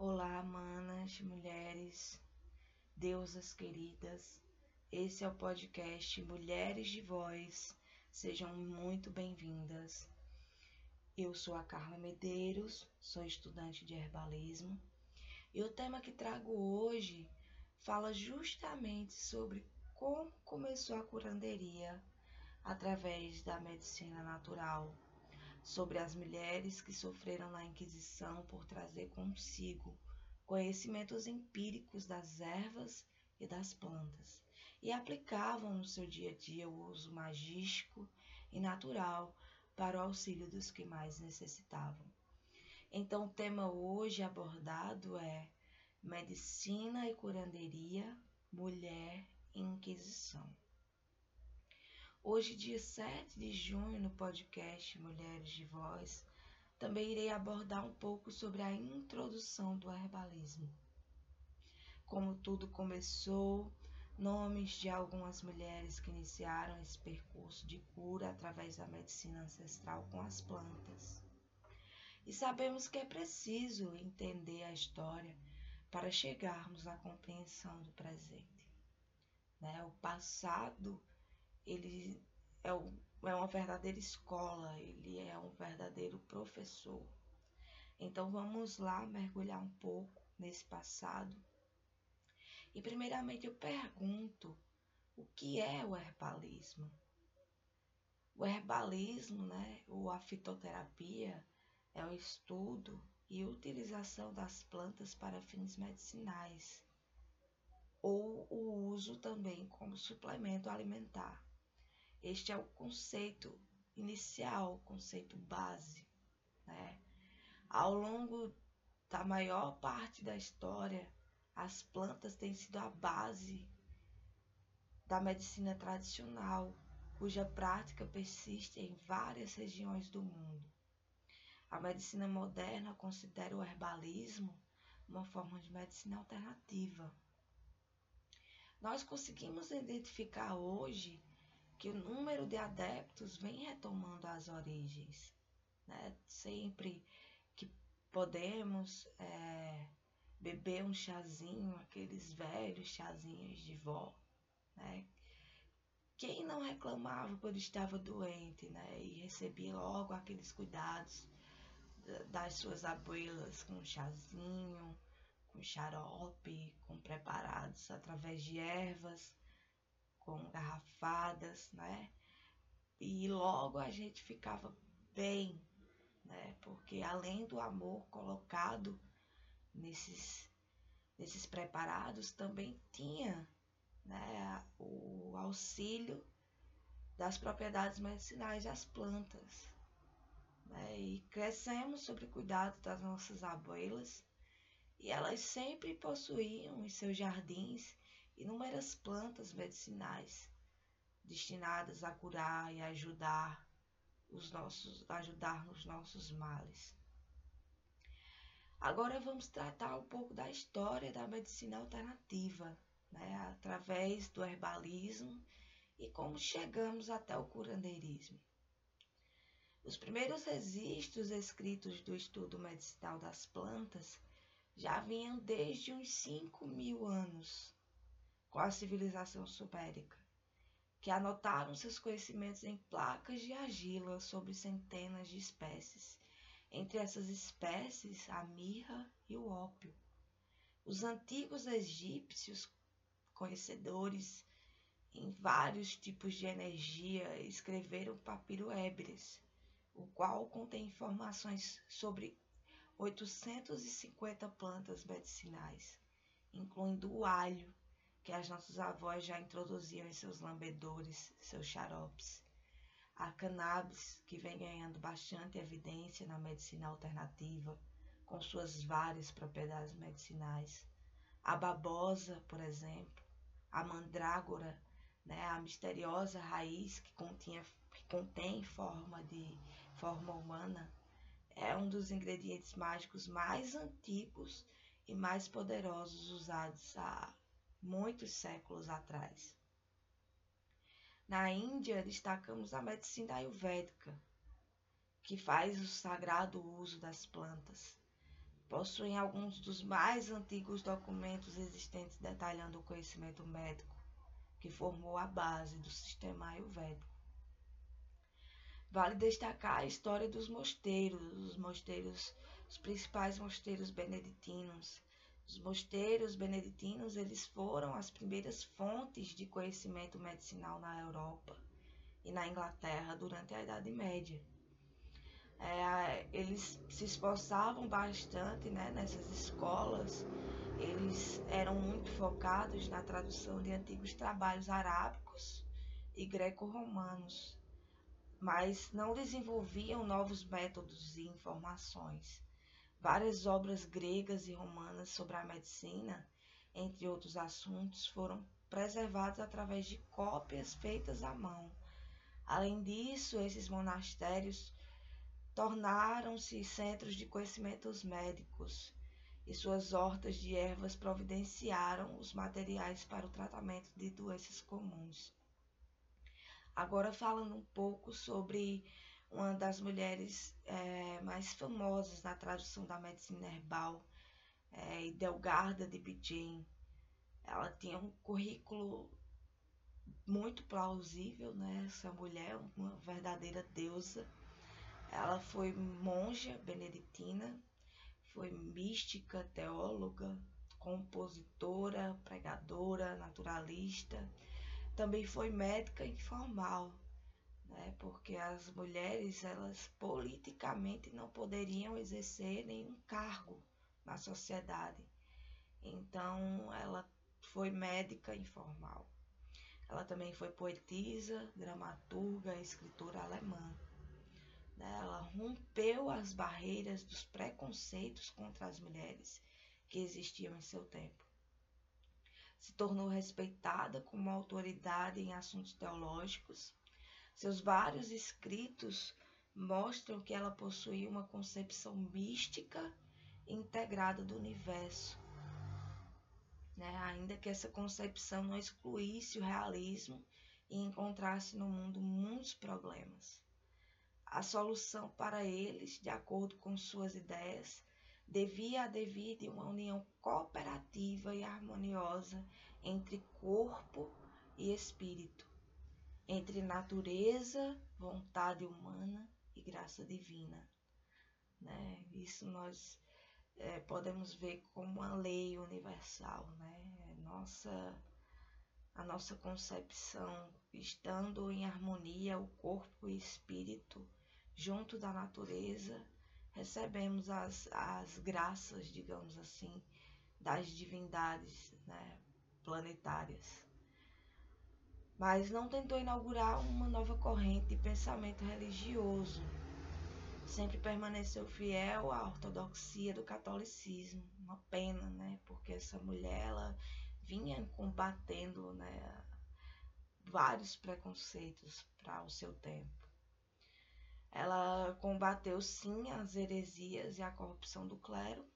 Olá, manas, mulheres, deusas queridas. Esse é o podcast Mulheres de Voz. Sejam muito bem-vindas. Eu sou a Carla Medeiros, sou estudante de herbalismo, e o tema que trago hoje fala justamente sobre como começou a curanderia através da medicina natural, sobre as mulheres que sofreram na Inquisição por trazer consigo conhecimentos empíricos das ervas e das plantas e aplicavam no seu dia a dia o uso magístico e natural para o auxílio dos que mais necessitavam. Então, o tema hoje abordado é Medicina e Curanderia, Mulher e Inquisição. Hoje, dia 7 de junho, no podcast Mulheres de Voz, também irei abordar um pouco sobre a introdução do herbalismo. Como tudo começou, nomes de algumas mulheres que iniciaram esse percurso de cura através da medicina ancestral com as plantas. E sabemos que é preciso entender a história para chegarmos à compreensão do presente. Né? O passado ele é, um, é uma verdadeira escola, ele é um verdadeiro professor. Então vamos lá mergulhar um pouco nesse passado. E primeiramente eu pergunto o que é o herbalismo? O herbalismo, né, ou a fitoterapia, é o estudo e utilização das plantas para fins medicinais, ou o uso também como suplemento alimentar. Este é o conceito inicial, o conceito base. Né? Ao longo da maior parte da história, as plantas têm sido a base da medicina tradicional, cuja prática persiste em várias regiões do mundo. A medicina moderna considera o herbalismo uma forma de medicina alternativa. Nós conseguimos identificar hoje que o número de adeptos vem retomando as origens. Né? Sempre que podemos é, beber um chazinho, aqueles velhos chazinhos de vó, né? Quem não reclamava quando estava doente, né? E recebia logo aqueles cuidados das suas abuelas com chazinho, com xarope, com preparados através de ervas com garrafadas, né? E logo a gente ficava bem, né? Porque além do amor colocado nesses, nesses preparados, também tinha né, o auxílio das propriedades medicinais das plantas. Né? E crescemos sob o cuidado das nossas abuelas, e elas sempre possuíam em seus jardins inúmeras plantas medicinais destinadas a curar e ajudar os nossos ajudar nos nossos males. Agora vamos tratar um pouco da história da medicina alternativa, né, através do herbalismo e como chegamos até o curandeirismo. Os primeiros registros escritos do estudo medicinal das plantas já vinham desde uns 5 mil anos com a civilização sumérica, que anotaram seus conhecimentos em placas de argila sobre centenas de espécies, entre essas espécies a mirra e o ópio. Os antigos egípcios, conhecedores em vários tipos de energia, escreveram papiro ébres, o qual contém informações sobre 850 plantas medicinais, incluindo o alho, que as nossas avós já introduziam em seus lambedores, seus xaropes. A cannabis, que vem ganhando bastante evidência na medicina alternativa, com suas várias propriedades medicinais. A babosa, por exemplo, a mandrágora, né, a misteriosa raiz que, continha, que contém forma de forma humana, é um dos ingredientes mágicos mais antigos e mais poderosos usados há muitos séculos atrás. Na Índia, destacamos a medicina ayurvédica, que faz o sagrado uso das plantas, possuem alguns dos mais antigos documentos existentes detalhando o conhecimento médico que formou a base do sistema ayurvédico. Vale destacar a história dos mosteiros, os mosteiros, os principais mosteiros beneditinos. Os mosteiros beneditinos, eles foram as primeiras fontes de conhecimento medicinal na Europa e na Inglaterra durante a Idade Média. É, eles se esforçavam bastante né, nessas escolas, eles eram muito focados na tradução de antigos trabalhos arábicos e greco-romanos, mas não desenvolviam novos métodos e informações. Várias obras gregas e romanas sobre a medicina, entre outros assuntos, foram preservadas através de cópias feitas à mão. Além disso, esses monastérios tornaram-se centros de conhecimentos médicos e suas hortas de ervas providenciaram os materiais para o tratamento de doenças comuns. Agora falando um pouco sobre uma das mulheres é, mais famosas na tradução da medicina herbal, é, Idelgarda de Bidjen. Ela tinha um currículo muito plausível, né? Essa mulher, uma verdadeira deusa ela foi monja beneditina, foi mística, teóloga, compositora, pregadora, naturalista. Também foi médica informal, né? porque as mulheres, elas politicamente não poderiam exercer nenhum cargo na sociedade. Então, ela foi médica informal. Ela também foi poetisa, dramaturga e escritora alemã. Ela rompeu as barreiras dos preconceitos contra as mulheres que existiam em seu tempo. Se tornou respeitada como autoridade em assuntos teológicos. Seus vários escritos mostram que ela possuía uma concepção mística integrada do universo. Né? Ainda que essa concepção não excluísse o realismo e encontrasse no mundo muitos problemas a solução para eles, de acordo com suas ideias, devia advir de uma união cooperativa e harmoniosa entre corpo e espírito, entre natureza, vontade humana e graça divina. Né? Isso nós é, podemos ver como uma lei universal, né? Nossa, a nossa concepção estando em harmonia o corpo e espírito junto da natureza, recebemos as, as graças, digamos assim, das divindades né, planetárias. Mas não tentou inaugurar uma nova corrente de pensamento religioso. Sempre permaneceu fiel à ortodoxia do catolicismo. Uma pena, né? Porque essa mulher ela vinha combatendo né, vários preconceitos para o seu tempo. Ela combateu sim as heresias e a corrupção do clero,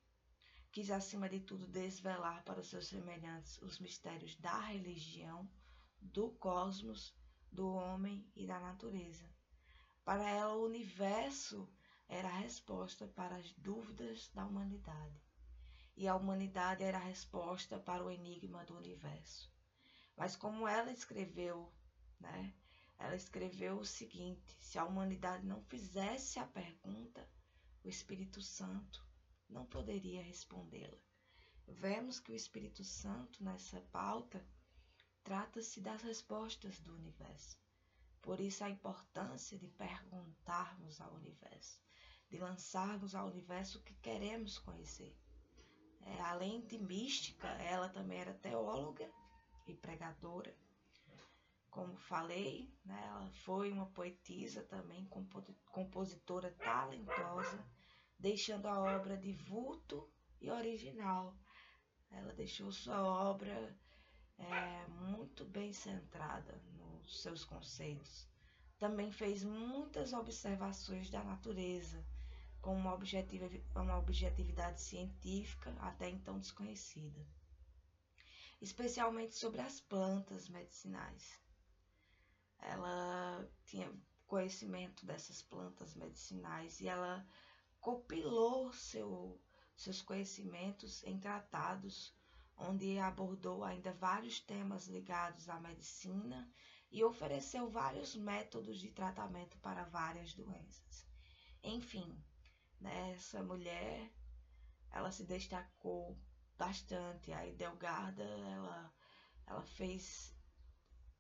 quis acima de tudo desvelar para os seus semelhantes os mistérios da religião, do cosmos, do homem e da natureza. Para ela, o universo era a resposta para as dúvidas da humanidade, e a humanidade era a resposta para o enigma do universo. Mas como ela escreveu, né, ela escreveu o seguinte: se a humanidade não fizesse a pergunta, o Espírito Santo não poderia respondê-la. Vemos que o Espírito Santo, nessa pauta, trata-se das respostas do universo. Por isso, a importância de perguntarmos ao universo, de lançarmos ao universo o que queremos conhecer. É, além de mística, ela também era teóloga e pregadora como falei, né, ela foi uma poetisa também, compositora talentosa, deixando a obra de vulto e original. Ela deixou sua obra é, muito bem centrada nos seus conceitos. Também fez muitas observações da natureza, com uma, uma objetividade científica até então desconhecida, especialmente sobre as plantas medicinais ela tinha conhecimento dessas plantas medicinais e ela copilou seu, seus conhecimentos em tratados, onde abordou ainda vários temas ligados à medicina e ofereceu vários métodos de tratamento para várias doenças. Enfim, essa mulher, ela se destacou bastante. A Idelgarda, ela, ela fez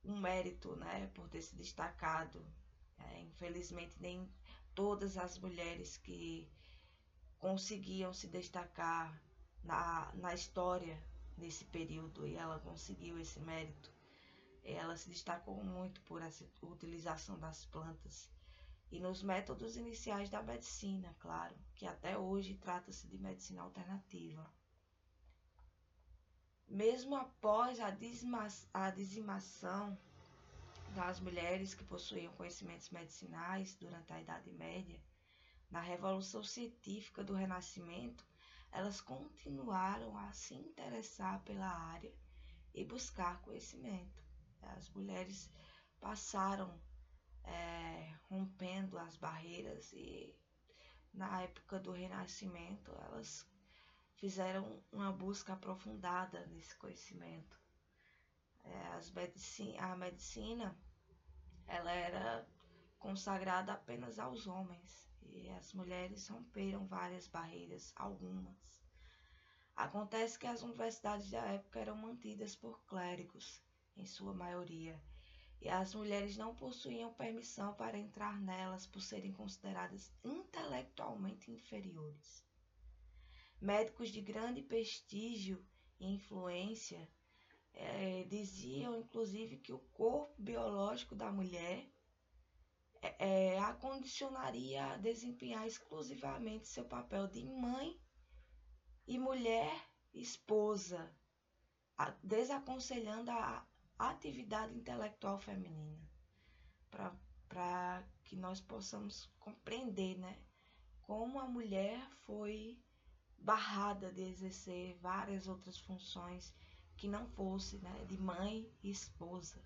um mérito, né, por ter se destacado. É, infelizmente, nem todas as mulheres que conseguiam se destacar na, na história nesse período e ela conseguiu esse mérito. Ela se destacou muito por essa utilização das plantas e nos métodos iniciais da medicina, claro, que até hoje trata-se de medicina alternativa. Mesmo após a, a dizimação das mulheres que possuíam conhecimentos medicinais durante a Idade Média, na Revolução Científica do Renascimento, elas continuaram a se interessar pela área e buscar conhecimento. As mulheres passaram é, rompendo as barreiras e na época do Renascimento elas fizeram uma busca aprofundada nesse conhecimento. É, as a medicina ela era consagrada apenas aos homens e as mulheres romperam várias barreiras, algumas. Acontece que as universidades da época eram mantidas por clérigos, em sua maioria, e as mulheres não possuíam permissão para entrar nelas por serem consideradas intelectualmente inferiores. Médicos de grande prestígio e influência é, diziam, inclusive, que o corpo biológico da mulher é, é, a condicionaria a desempenhar exclusivamente seu papel de mãe e mulher esposa, desaconselhando a atividade intelectual feminina, para que nós possamos compreender né, como a mulher foi barrada de exercer várias outras funções que não fosse né, de mãe e esposa.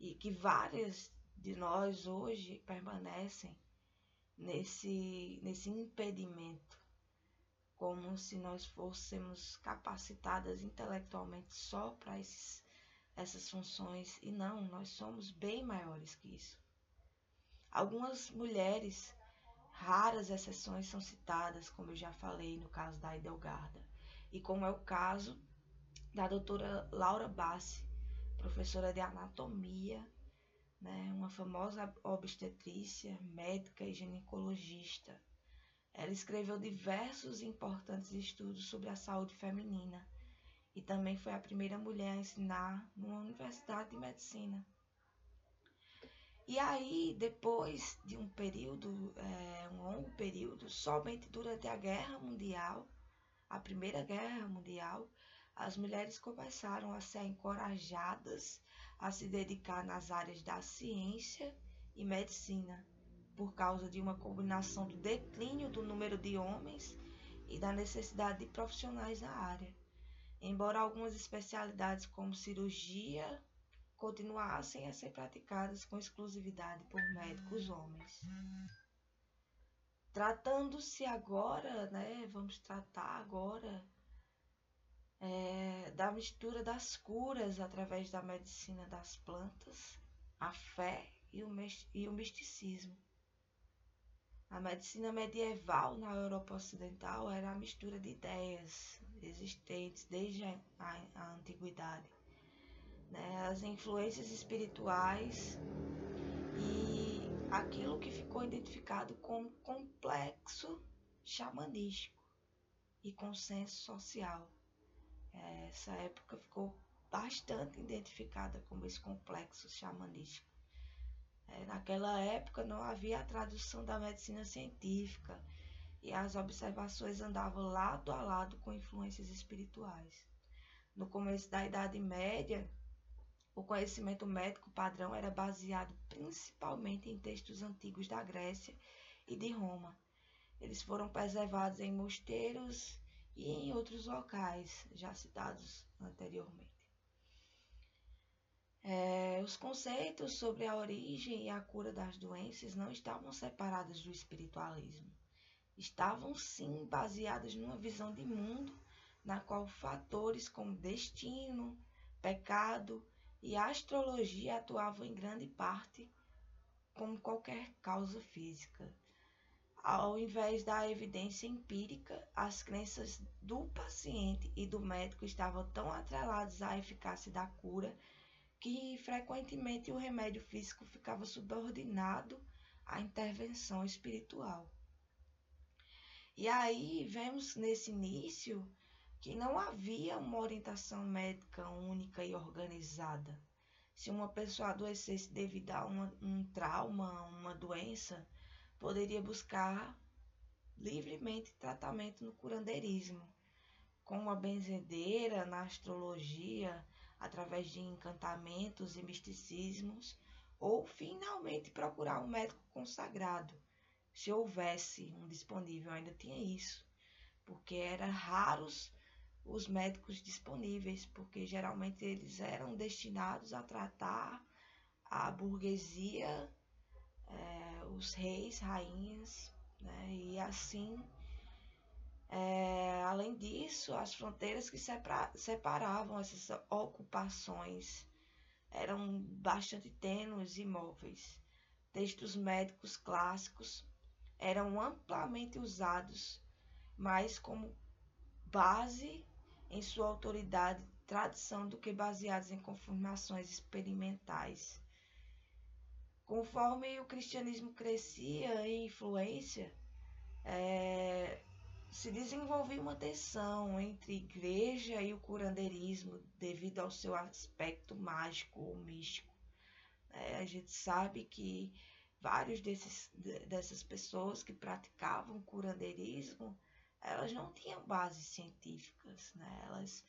E que várias de nós hoje permanecem nesse, nesse impedimento, como se nós fôssemos capacitadas intelectualmente só para essas funções, e não, nós somos bem maiores que isso. Algumas mulheres, raras exceções são citadas, como eu já falei no caso da Idelgarda, e como é o caso da doutora Laura Bassi, professora de anatomia né, uma famosa obstetrícia, médica e ginecologista. Ela escreveu diversos importantes estudos sobre a saúde feminina e também foi a primeira mulher a ensinar numa universidade de medicina. E aí, depois de um período, é, um longo período, somente durante a Guerra Mundial, a Primeira Guerra Mundial, as mulheres começaram a ser encorajadas a se dedicar nas áreas da ciência e medicina, por causa de uma combinação do declínio do número de homens e da necessidade de profissionais na área. Embora algumas especialidades como cirurgia continuassem a ser praticadas com exclusividade por médicos homens. Tratando-se agora, né, vamos tratar agora é, da mistura das curas através da medicina das plantas, a fé e o, misticismo. A medicina medieval na Europa Ocidental era a mistura de ideias existentes desde a, a, a antiguidade, né? as influências espirituais e aquilo que ficou identificado como complexo xamanístico e consenso social essa época ficou bastante identificada como esse complexo xamanístico. É, naquela época não havia a tradução da medicina científica e as observações andavam lado a lado com influências espirituais. No começo da Idade Média, o conhecimento médico padrão era baseado principalmente em textos antigos da Grécia e de Roma. Eles foram preservados em mosteiros e em outros locais já citados anteriormente. É, os conceitos sobre a origem e a cura das doenças não estavam separados do espiritualismo, estavam sim baseadas numa visão de mundo na qual fatores como destino, pecado e astrologia atuavam em grande parte como qualquer causa física. Ao invés da evidência empírica, as crenças do paciente e do médico estavam tão atreladas à eficácia da cura que frequentemente o remédio físico ficava subordinado à intervenção espiritual. E aí vemos nesse início que não havia uma orientação médica única e organizada. Se uma pessoa adoecesse devido a uma, um trauma, uma doença, poderia buscar livremente tratamento no curandeirismo, com a benzedeira, na astrologia, através de encantamentos e misticismos, ou finalmente procurar um médico consagrado, se houvesse um disponível, ainda tinha isso, porque eram raros os médicos disponíveis, porque geralmente eles eram destinados a tratar a burguesia, é, os reis, rainhas, né? e assim é, além disso, as fronteiras que separavam essas ocupações eram bastante tênues e móveis. Textos médicos clássicos eram amplamente usados, mais como base em sua autoridade e tradição do que baseados em confirmações experimentais. Conforme o cristianismo crescia em influência, é, se desenvolvia uma tensão entre igreja e o curandeirismo devido ao seu aspecto mágico ou místico. É, a gente sabe que vários desses, dessas pessoas que praticavam curandeirismo, elas não tinham bases científicas, né? elas,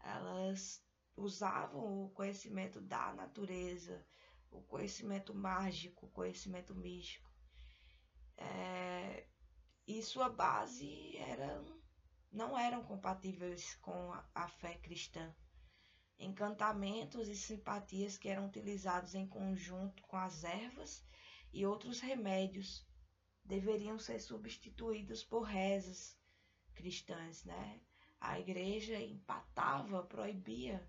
elas usavam o conhecimento da natureza, o conhecimento mágico, o conhecimento místico. É, e sua base era, não eram compatíveis com a, a fé cristã. Encantamentos e simpatias que eram utilizados em conjunto com as ervas e outros remédios deveriam ser substituídos por rezas cristãs, né? A igreja empatava, proibia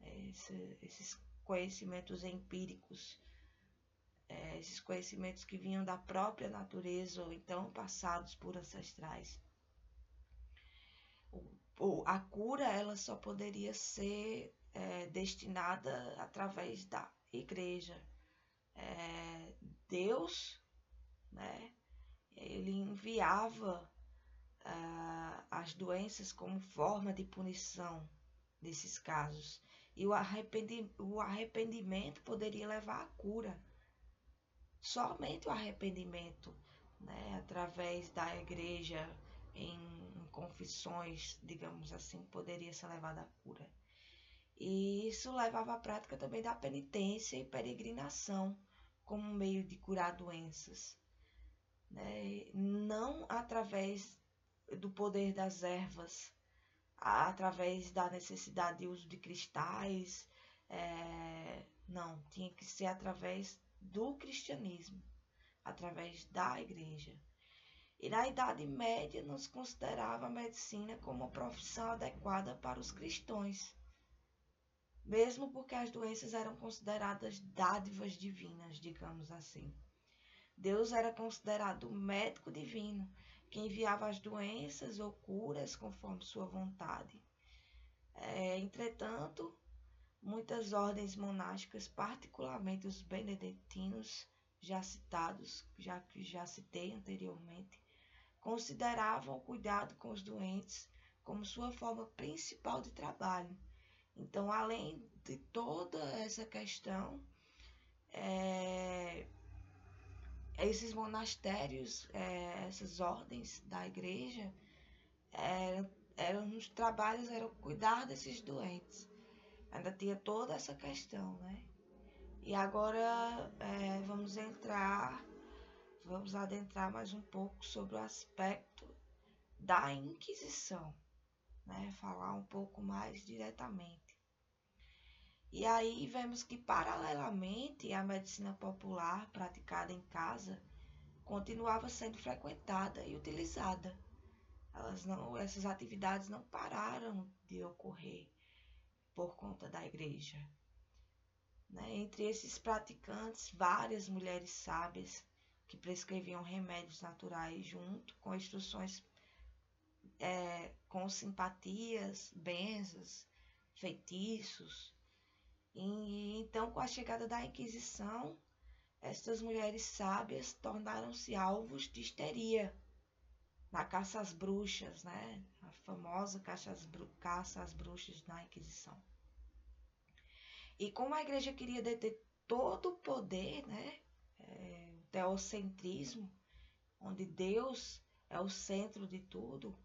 esse, esses conhecimentos empíricos é, esses conhecimentos que vinham da própria natureza ou então passados por ancestrais. O, o, a cura ela só poderia ser é, destinada através da igreja. É, Deus, né, ele enviava uh, as doenças como forma de punição desses casos. E o, arrependi o arrependimento poderia levar à cura somente o arrependimento, né, através da igreja em, confissões, digamos assim, poderia ser levado à cura. E isso levava à prática também da penitência e peregrinação como meio de curar doenças. Né? Não através do poder das ervas, através da necessidade de uso de cristais, é... não, tinha que ser através do cristianismo, através da igreja. E na Idade Média nos considerava a medicina como uma profissão adequada para os cristãos, mesmo porque as doenças eram consideradas dádivas divinas, digamos assim. Deus era considerado médico divino, que enviava as doenças ou curas conforme sua vontade. É, entretanto, Muitas ordens monásticas, particularmente os beneditinos, já citados, já que já citei anteriormente, consideravam o cuidado com os doentes como sua forma principal de trabalho. Então, além de toda essa questão, é, esses monastérios, é, essas ordens da igreja, eram, eram os trabalhos eram cuidar desses doentes. Ainda tinha toda essa questão, né? E agora é, vamos entrar, vamos adentrar mais um pouco sobre o aspecto da Inquisição, né? Falar um pouco mais diretamente. E aí vemos que paralelamente à medicina popular praticada em casa, continuava sendo frequentada e utilizada. Elas não, essas atividades não pararam de ocorrer por conta da igreja. Né? Entre esses praticantes, várias mulheres sábias que prescreviam remédios naturais junto com instruções é, com simpatias, benzas, feitiços. E então, com a chegada da Inquisição, estas mulheres sábias tornaram-se alvos de histeria na caça às bruxas, né? A famosa caça às, caça às bruxas na Inquisição. E como a igreja queria deter todo o poder, né? É, o teocentrismo, onde Deus é o centro de tudo,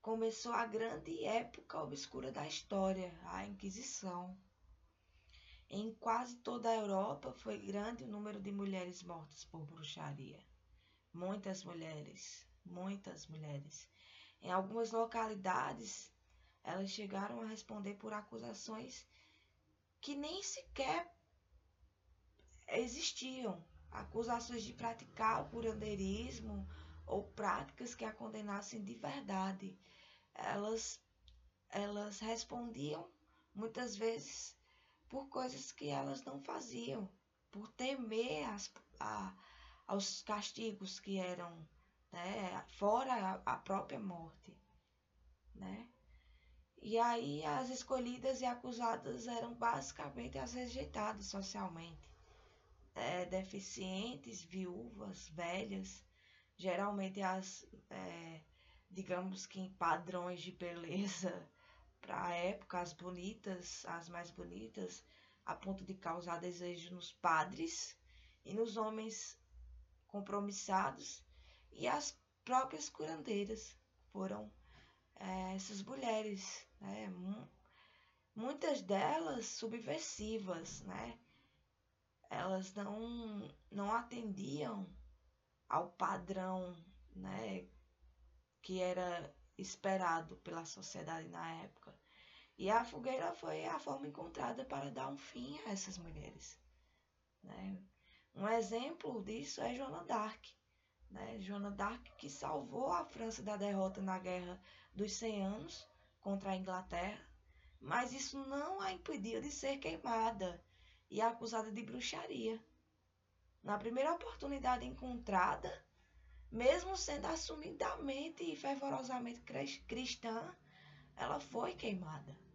começou a grande época obscura da história, a Inquisição. Em quase toda a Europa foi grande o número de mulheres mortas por bruxaria. Muitas mulheres, muitas mulheres. Em algumas localidades, elas chegaram a responder por acusações que nem sequer existiam. Acusações de praticar o curandeirismo ou práticas que a condenassem de verdade. Elas, elas respondiam muitas vezes por coisas que elas não faziam, por temer as, a, aos castigos que eram né, fora a, a própria morte, né? E aí as escolhidas e acusadas eram basicamente as rejeitadas socialmente. É, deficientes, viúvas, velhas, geralmente as, é, digamos que em padrões de beleza para a época, as bonitas, as mais bonitas, a ponto de causar desejo nos padres e nos homens compromissados, e as próprias curandeiras foram é, essas mulheres, né? muitas delas subversivas, né? Elas não, não atendiam ao padrão, né? Que era esperado pela sociedade na época. E a fogueira foi a forma encontrada para dar um fim a essas mulheres. Né? Um exemplo disso é Joana d'Arc. Né? Joana d'Arc que salvou a França da derrota na Guerra dos 100 Anos contra a Inglaterra, mas isso não a impediu de ser queimada e acusada de bruxaria. Na primeira oportunidade encontrada, mesmo sendo assumidamente e fervorosamente cristã, ela foi queimada.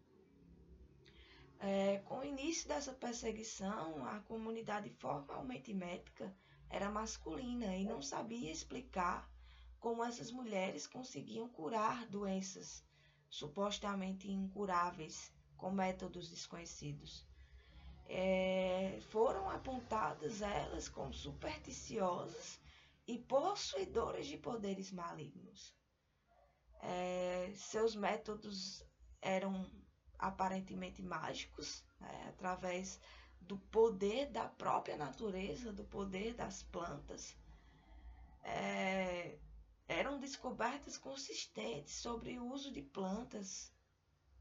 É, com o início dessa perseguição, a comunidade formalmente médica era masculina e não sabia explicar como essas mulheres conseguiam curar doenças supostamente incuráveis com métodos desconhecidos. É, foram apontadas elas como supersticiosas e possuidoras de poderes malignos. É, seus métodos eram aparentemente mágicos, né, através do poder da própria natureza, do poder das plantas. É, eram descobertas consistentes sobre o uso de plantas.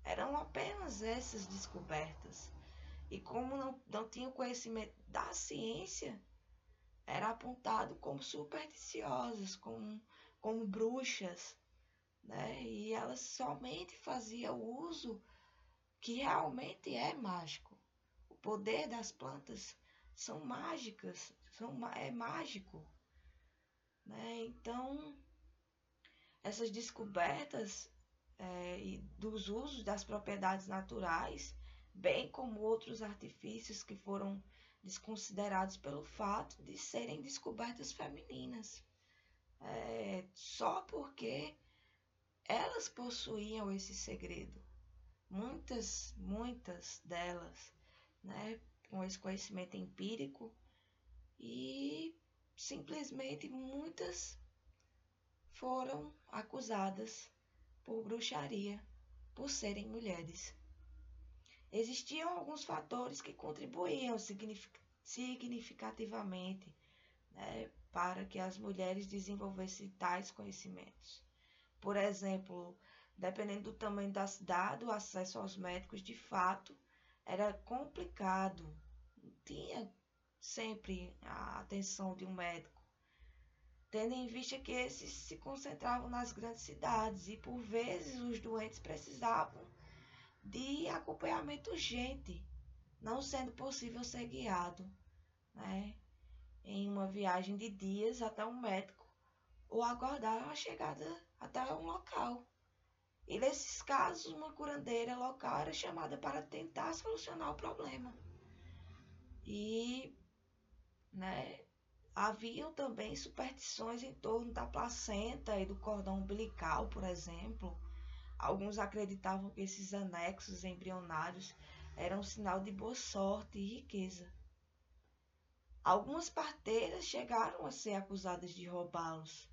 Eram apenas essas descobertas. E como não, não tinham conhecimento da ciência, era apontado como supersticiosas, como, como bruxas, né? E elas somente faziam uso que realmente é mágico. O poder das plantas são mágicas, são, é mágico. Né? Então, essas descobertas é, e dos usos das propriedades naturais, bem como outros artifícios que foram desconsiderados pelo fato de serem descobertas femininas. É, só porque elas possuíam esse segredo. Muitas, muitas delas, né, com esse conhecimento empírico e simplesmente muitas foram acusadas por bruxaria por serem mulheres. Existiam alguns fatores que contribuíam significativamente né, para que as mulheres desenvolvessem tais conhecimentos. Por exemplo, dependendo do tamanho da cidade, o acesso aos médicos de fato era complicado. Tinha sempre a atenção de um médico. tendo em vista que esses se concentravam nas grandes cidades e por vezes os doentes precisavam de acompanhamento urgente, não sendo possível ser guiado, né, em uma viagem de dias até um médico ou aguardar a chegada até um local. E nesses casos, uma curandeira local era chamada para tentar solucionar o problema. E né, haviam também superstições em torno da placenta e do cordão umbilical, por exemplo. Alguns acreditavam que esses anexos embrionários eram um sinal de boa sorte e riqueza. Algumas parteiras chegaram a ser acusadas de roubá-los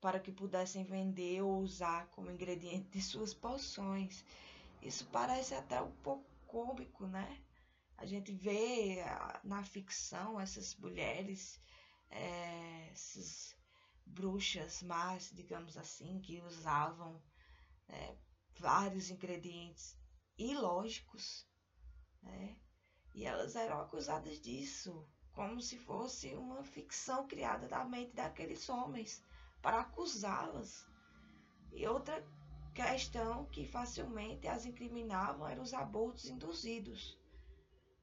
para que pudessem vender ou usar como ingrediente de suas poções. Isso parece até um pouco cômico, né? A gente vê ah, na ficção essas mulheres, é, essas bruxas más, digamos assim, que usavam é, vários ingredientes ilógicos, né? E elas eram acusadas disso, como se fosse uma ficção criada da mente daqueles homens para acusá-las. E outra questão que facilmente as incriminavam eram os abortos induzidos,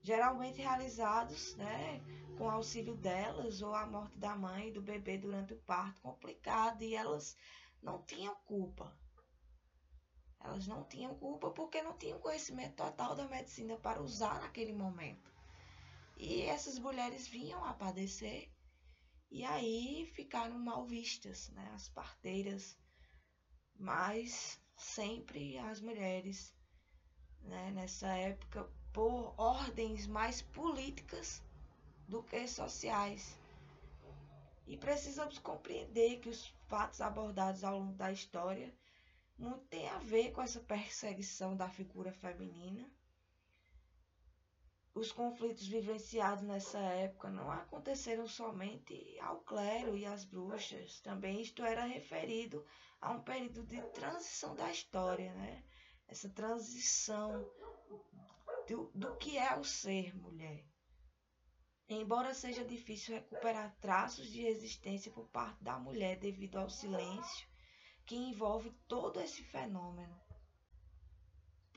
geralmente realizados né, com auxílio delas ou a morte da mãe e do bebê durante o parto complicado, e elas não tinham culpa. Elas não tinham culpa porque não tinham conhecimento total da medicina para usar naquele momento. E essas mulheres vinham a padecer e aí ficaram mal vistas, né? As parteiras, mas sempre as mulheres, né? Nessa época, por ordens mais políticas do que sociais. E precisamos compreender que os fatos abordados ao longo da história muito tem a ver com essa perseguição da figura feminina os conflitos vivenciados nessa época não aconteceram somente ao clero e às bruxas, também isto era referido a um período de transição da história, né? Essa transição do, do que é o ser mulher. Embora seja difícil recuperar traços de existência por parte da mulher devido ao silêncio que envolve todo esse fenômeno,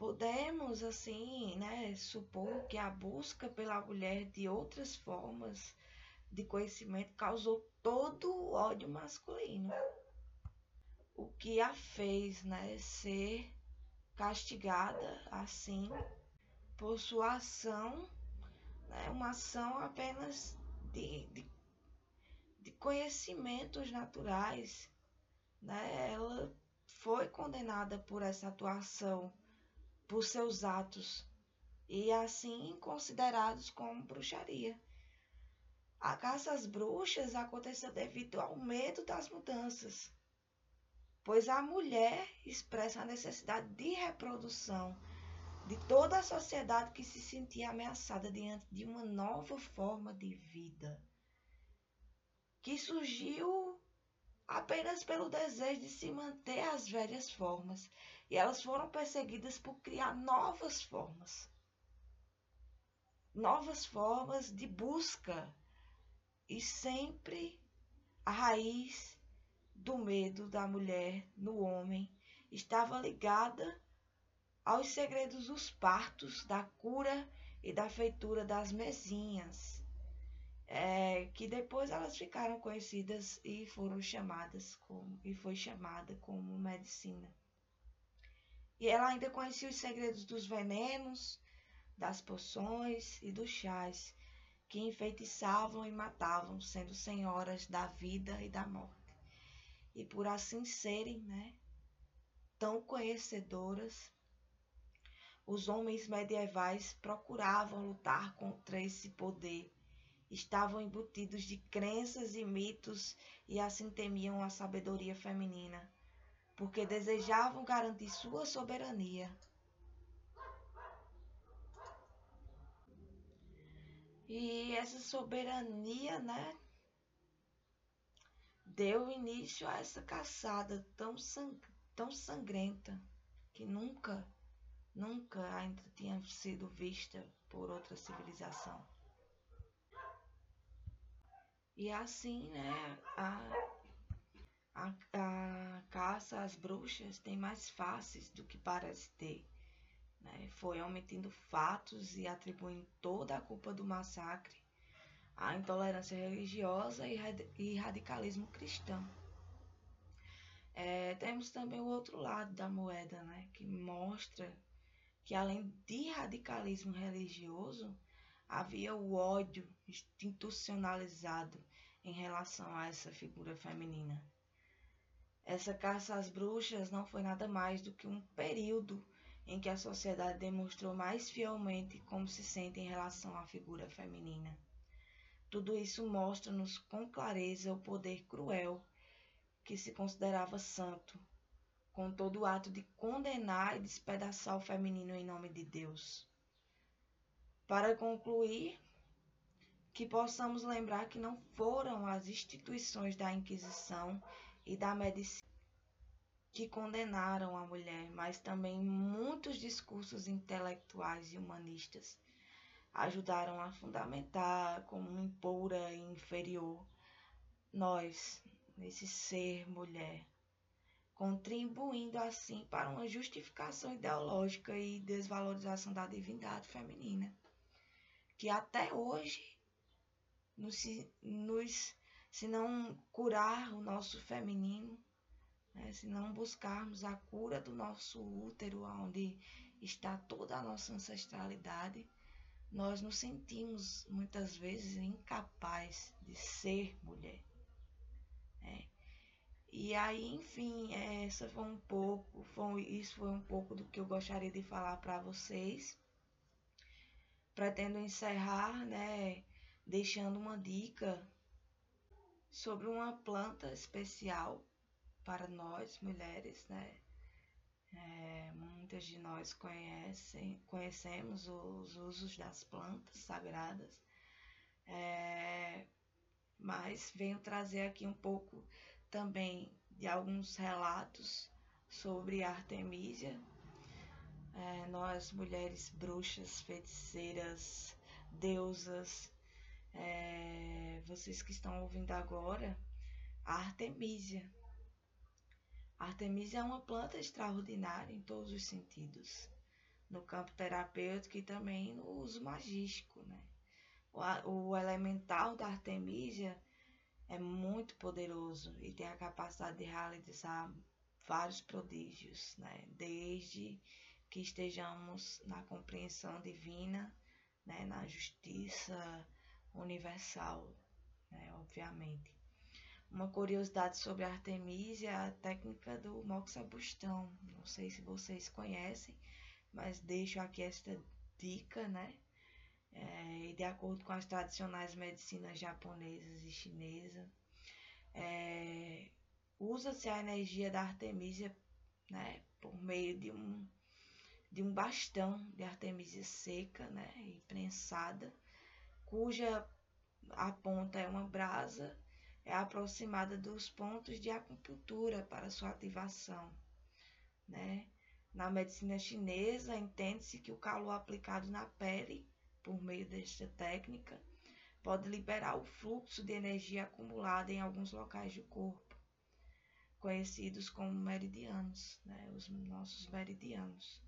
Podemos, assim, né, supor que a busca pela mulher de outras formas de conhecimento causou todo o ódio masculino. O que a fez, né, ser castigada assim por sua ação, né, uma ação apenas de, de, de conhecimentos naturais. Né? Ela foi condenada por essa atuação por seus atos e assim considerados como bruxaria. A caça às bruxas aconteceu devido ao medo das mudanças, pois a mulher expressa a necessidade de reprodução de toda a sociedade que se sentia ameaçada diante de uma nova forma de vida, que surgiu apenas pelo desejo de se manter as velhas formas e elas foram perseguidas por criar novas formas. Novas formas de busca. E sempre a raiz do medo da mulher no homem estava ligada aos segredos dos partos, da cura e da feitura das mesinhas, é, que depois elas ficaram conhecidas e foram chamadas como e foi chamada como medicina. E ela ainda conhecia os segredos dos venenos, das poções e dos chás que enfeitiçavam e matavam, sendo senhoras da vida e da morte. E por assim serem, né, tão conhecedoras, os homens medievais procuravam lutar contra esse poder. Estavam embutidos de crenças e mitos e assim temiam a sabedoria feminina porque desejavam garantir sua soberania. E essa soberania, né, deu início a essa caçada tão, sang tão sangrenta que nunca, nunca ainda tinha sido vista por outra civilização. E assim, né, a, a, a caça às bruxas tem mais faces do que parece ter. Né? Foi omitindo fatos e atribuindo toda a culpa do massacre à intolerância religiosa e radicalismo cristão. É, temos também o outro lado da moeda, né, que mostra que além de radicalismo religioso, havia o ódio institucionalizado em relação a essa figura feminina. Essa caça às bruxas não foi nada mais do que um período em que a sociedade demonstrou mais fielmente como se sente em relação à figura feminina. Tudo isso mostra-nos com clareza o poder cruel que se considerava santo, com todo o ato de condenar e despedaçar o feminino em nome de Deus. Para concluir, que possamos lembrar que não foram as instituições da Inquisição e da medicina que condenaram a mulher, mas também muitos discursos intelectuais e humanistas ajudaram a fundamentar como impura e inferior nós, nesse ser mulher, contribuindo assim para uma justificação ideológica e desvalorização da divindade feminina, que até hoje nos, nos se não curar o nosso feminino, né, se não buscarmos a cura do nosso útero, onde está toda a nossa ancestralidade, nós nos sentimos muitas vezes incapazes de ser mulher. Né? E aí, enfim, essa foi um pouco, foi, isso foi um pouco do que eu gostaria de falar para vocês. Pretendo encerrar, né, deixando uma dica sobre uma planta especial para nós mulheres, né? É, muitas de nós conhecem, conhecemos os usos das plantas sagradas, é, mas venho trazer aqui um pouco também de alguns relatos sobre Artemisia. É, nós, mulheres bruxas, feiticeiras, deusas, é, vocês que estão ouvindo agora, a Artemisia. A Artemisia é uma planta extraordinária em todos os sentidos, no campo terapêutico e também no uso magístico. Né? O, o elemental da Artemisia é muito poderoso e tem a capacidade de realizar vários prodígios, né? desde que estejamos na compreensão divina, né? na justiça, universal, né, obviamente. Uma curiosidade sobre a Artemisia é a técnica do moxabustão. Não sei se vocês conhecem, mas deixo aqui esta dica, né? É, de acordo com as tradicionais medicinas japonesas e chinesas, é, usa-se a energia da Artemisia né, por meio de um, de um bastão de Artemisia seca né, e prensada, cuja a ponta é uma brasa, é aproximada dos pontos de acupuntura para sua ativação. Né? Na medicina chinesa, entende-se que o calor aplicado na pele, por meio desta técnica, pode liberar o fluxo de energia acumulada em alguns locais do corpo, conhecidos como meridianos, né? os nossos meridianos.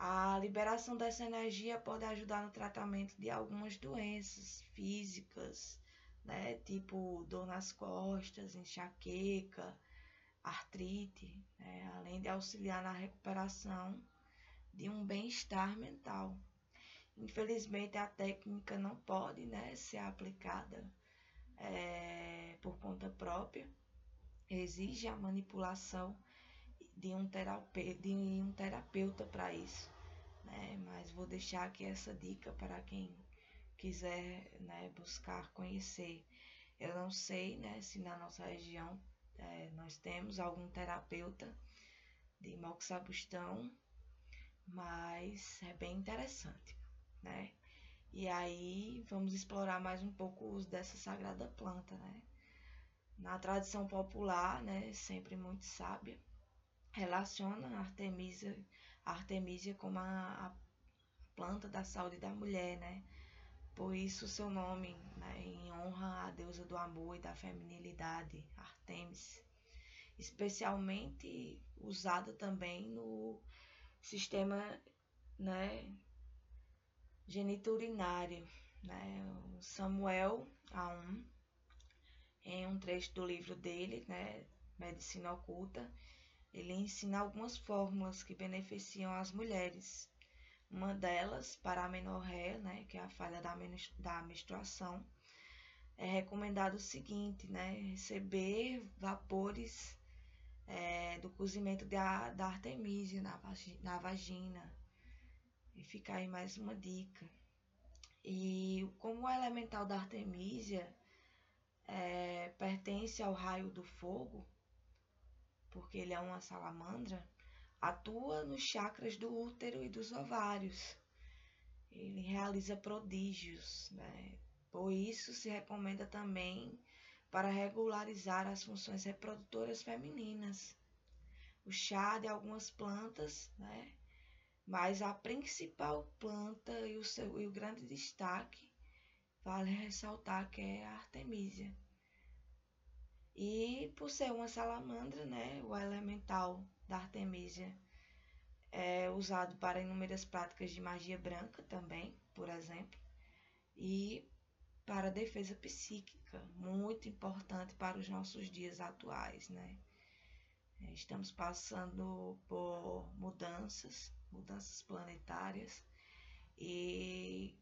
A liberação dessa energia pode ajudar no tratamento de algumas doenças físicas, né, tipo dor nas costas, enxaqueca, artrite, né, além de auxiliar na recuperação de um bem-estar mental. Infelizmente, a técnica não pode né, ser aplicada é, por conta própria, exige a manipulação de um, terapeuta, de um terapeuta para isso. Né? Mas vou deixar aqui essa dica para quem quiser né, buscar conhecer. Eu não sei né, se na nossa região é, nós temos algum terapeuta de moxabustão, mas é bem interessante, né? E aí vamos explorar mais um pouco o uso dessa sagrada planta, né? Na tradição popular, né, sempre muito sábia, relaciona a Artemisia, a Artemisia como a, a planta da saúde da mulher, né? Por isso seu nome, né, em honra à deusa do amor e da feminilidade, Artemis. especialmente usada também no sistema né, geniturinário. Né? O Samuel A1, em um trecho do livro dele, né, Medicina Oculta, ele ensina algumas fórmulas que beneficiam as mulheres. Uma delas, para a menorréia, né, que é a falha da, da menstruação, é recomendado o seguinte, né, receber vapores é, do cozimento da, da artemisia na, na vagina. E fica aí mais uma dica. E como o elemental da artemisia é, pertence ao raio do fogo, porque ele é uma salamandra, atua nos chakras do útero e dos ovários. Ele realiza prodígios, né? Por isso se recomenda também para regularizar as funções reprodutoras femininas. O chá de algumas plantas, né? Mas a principal planta e o, seu, e o grande destaque vale ressaltar que é a Artemisia. E por ser uma salamandra, né, o elemental da Artemisia é usado para inúmeras práticas de magia branca também, por exemplo, e para defesa psíquica, muito importante para os nossos dias atuais, né? Estamos passando por mudanças, mudanças planetárias e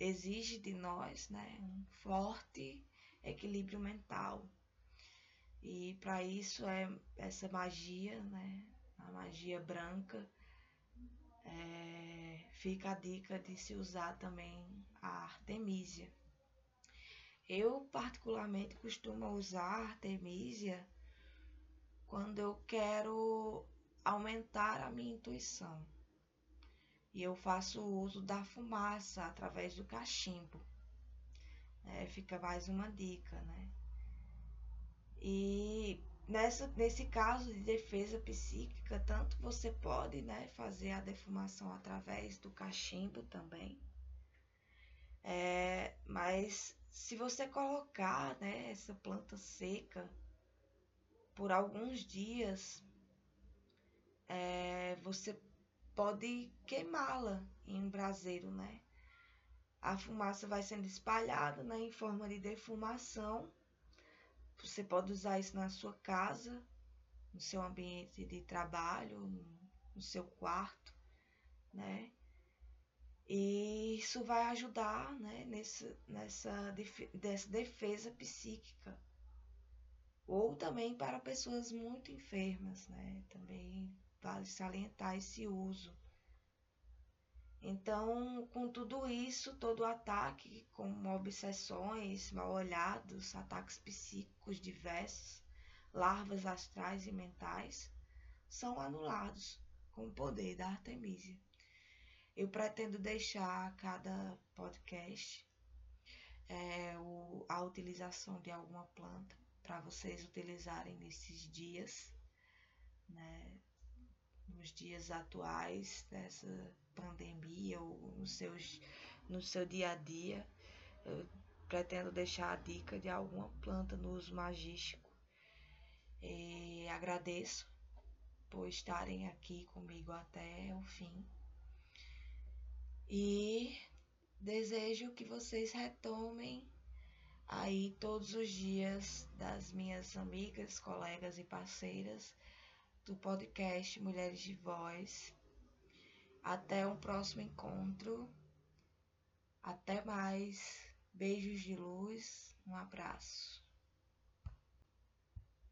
exige de nós, né, um forte equilíbrio mental, e para isso é essa magia, né? A magia branca. É, fica a dica de se usar também a artemisia. Eu particularmente costumo usar a artemisia quando eu quero aumentar a minha intuição. E eu faço uso da fumaça através do cachimbo. É, fica mais uma dica, né? E nessa, nesse caso de defesa psíquica, tanto você pode né, fazer a defumação através do cachimbo também. É, mas se você colocar né, essa planta seca por alguns dias, é, você pode queimá-la em um braseiro, né? A fumaça vai sendo espalhada né, em forma de defumação você pode usar isso na sua casa, no seu ambiente de trabalho, no seu quarto, né? E isso vai ajudar né, nessa, nessa defesa psíquica. Ou também para pessoas muito enfermas, né? Também vale salientar esse uso. Então, com tudo isso, todo ataque, como obsessões, mal olhados, ataques psíquicos diversos, larvas astrais e mentais, são anulados com o poder da Artemisia. Eu pretendo deixar a cada podcast é, o, a utilização de alguma planta para vocês utilizarem nesses dias, né, nos dias atuais dessa pandemia ou nos seus, no seu dia a dia, eu pretendo deixar a dica de alguma planta no uso magístico. E agradeço por estarem aqui comigo até o fim. E desejo que vocês retomem aí todos os dias das minhas amigas, colegas e parceiras do podcast Mulheres de Voz até um próximo encontro. Até mais. Beijos de luz. Um abraço.